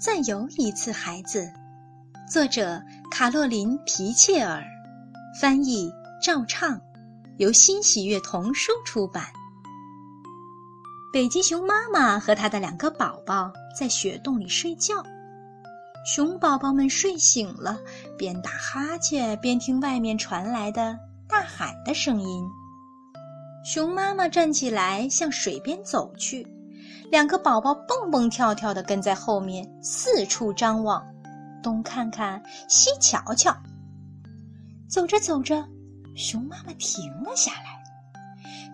再有一次孩子，作者卡洛琳·皮切尔，翻译赵畅，由新喜悦童书出版。北极熊妈妈和它的两个宝宝在雪洞里睡觉，熊宝宝们睡醒了，边打哈欠边听外面传来的大海的声音。熊妈妈站起来向水边走去。两个宝宝蹦蹦跳跳地跟在后面，四处张望，东看看，西瞧瞧。走着走着，熊妈妈停了下来，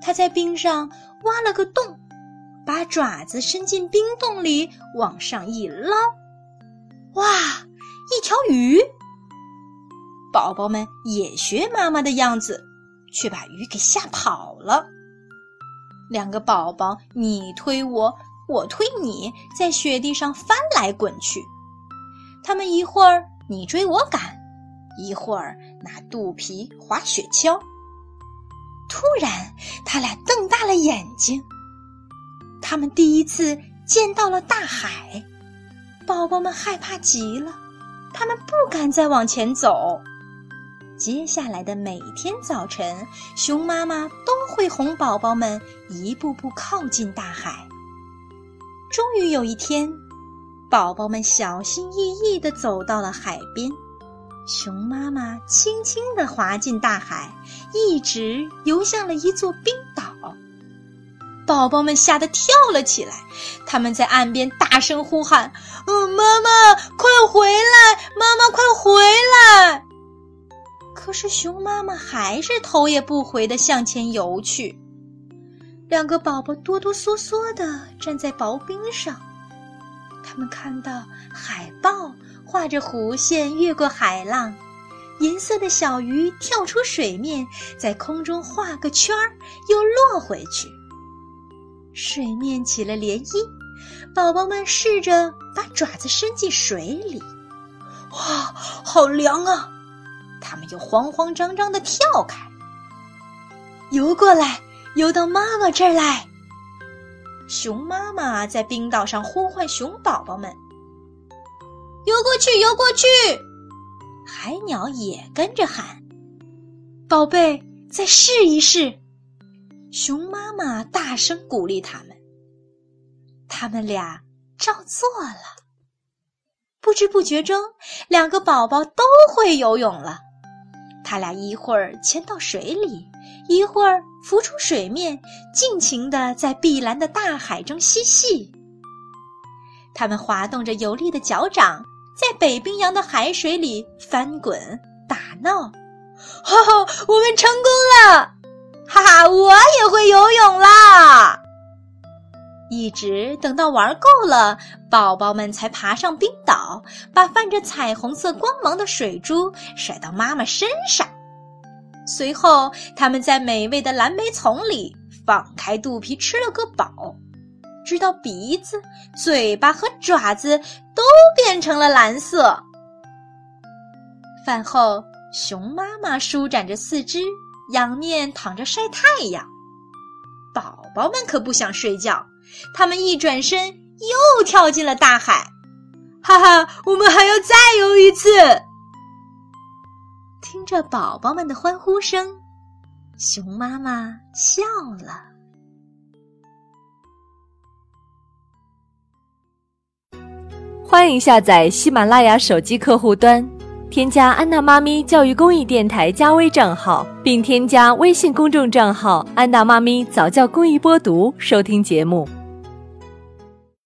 它在冰上挖了个洞，把爪子伸进冰洞里，往上一捞，哇，一条鱼！宝宝们也学妈妈的样子，却把鱼给吓跑了。两个宝宝你推我。我推你，在雪地上翻来滚去。他们一会儿你追我赶，一会儿拿肚皮划雪橇。突然，他俩瞪大了眼睛。他们第一次见到了大海，宝宝们害怕极了，他们不敢再往前走。接下来的每天早晨，熊妈妈都会哄宝宝们一步步靠近大海。终于有一天，宝宝们小心翼翼地走到了海边。熊妈妈轻轻地滑进大海，一直游向了一座冰岛。宝宝们吓得跳了起来，他们在岸边大声呼喊：“嗯，妈妈，快回来！妈妈，快回来！”可是熊妈妈还是头也不回地向前游去。两个宝宝哆哆嗦嗦地站在薄冰上，他们看到海豹画着弧线越过海浪，银色的小鱼跳出水面，在空中画个圈儿，又落回去。水面起了涟漪，宝宝们试着把爪子伸进水里，哇，好凉啊！他们又慌慌张张地跳开，游过来。游到妈妈这儿来。熊妈妈在冰岛上呼唤熊宝宝们：“游过去，游过去！”海鸟也跟着喊：“宝贝，再试一试！”熊妈妈大声鼓励他们。他们俩照做了。不知不觉中，两个宝宝都会游泳了。他俩一会儿潜到水里。一会儿浮出水面，尽情地在碧蓝的大海中嬉戏。他们滑动着有力的脚掌，在北冰洋的海水里翻滚打闹。哈哈，我们成功了！哈哈，我也会游泳啦！一直等到玩够了，宝宝们才爬上冰岛，把泛着彩虹色光芒的水珠甩到妈妈身上。随后，他们在美味的蓝莓丛里放开肚皮吃了个饱，直到鼻子、嘴巴和爪子都变成了蓝色。饭后，熊妈妈舒展着四肢，仰面躺着晒太阳。宝宝们可不想睡觉，他们一转身又跳进了大海。哈哈，我们还要再游一次。听着宝宝们的欢呼声，熊妈妈笑了。欢迎下载喜马拉雅手机客户端，添加安娜妈咪教育公益电台加微账号，并添加微信公众账号“安娜妈咪早教公益播读”收听节目。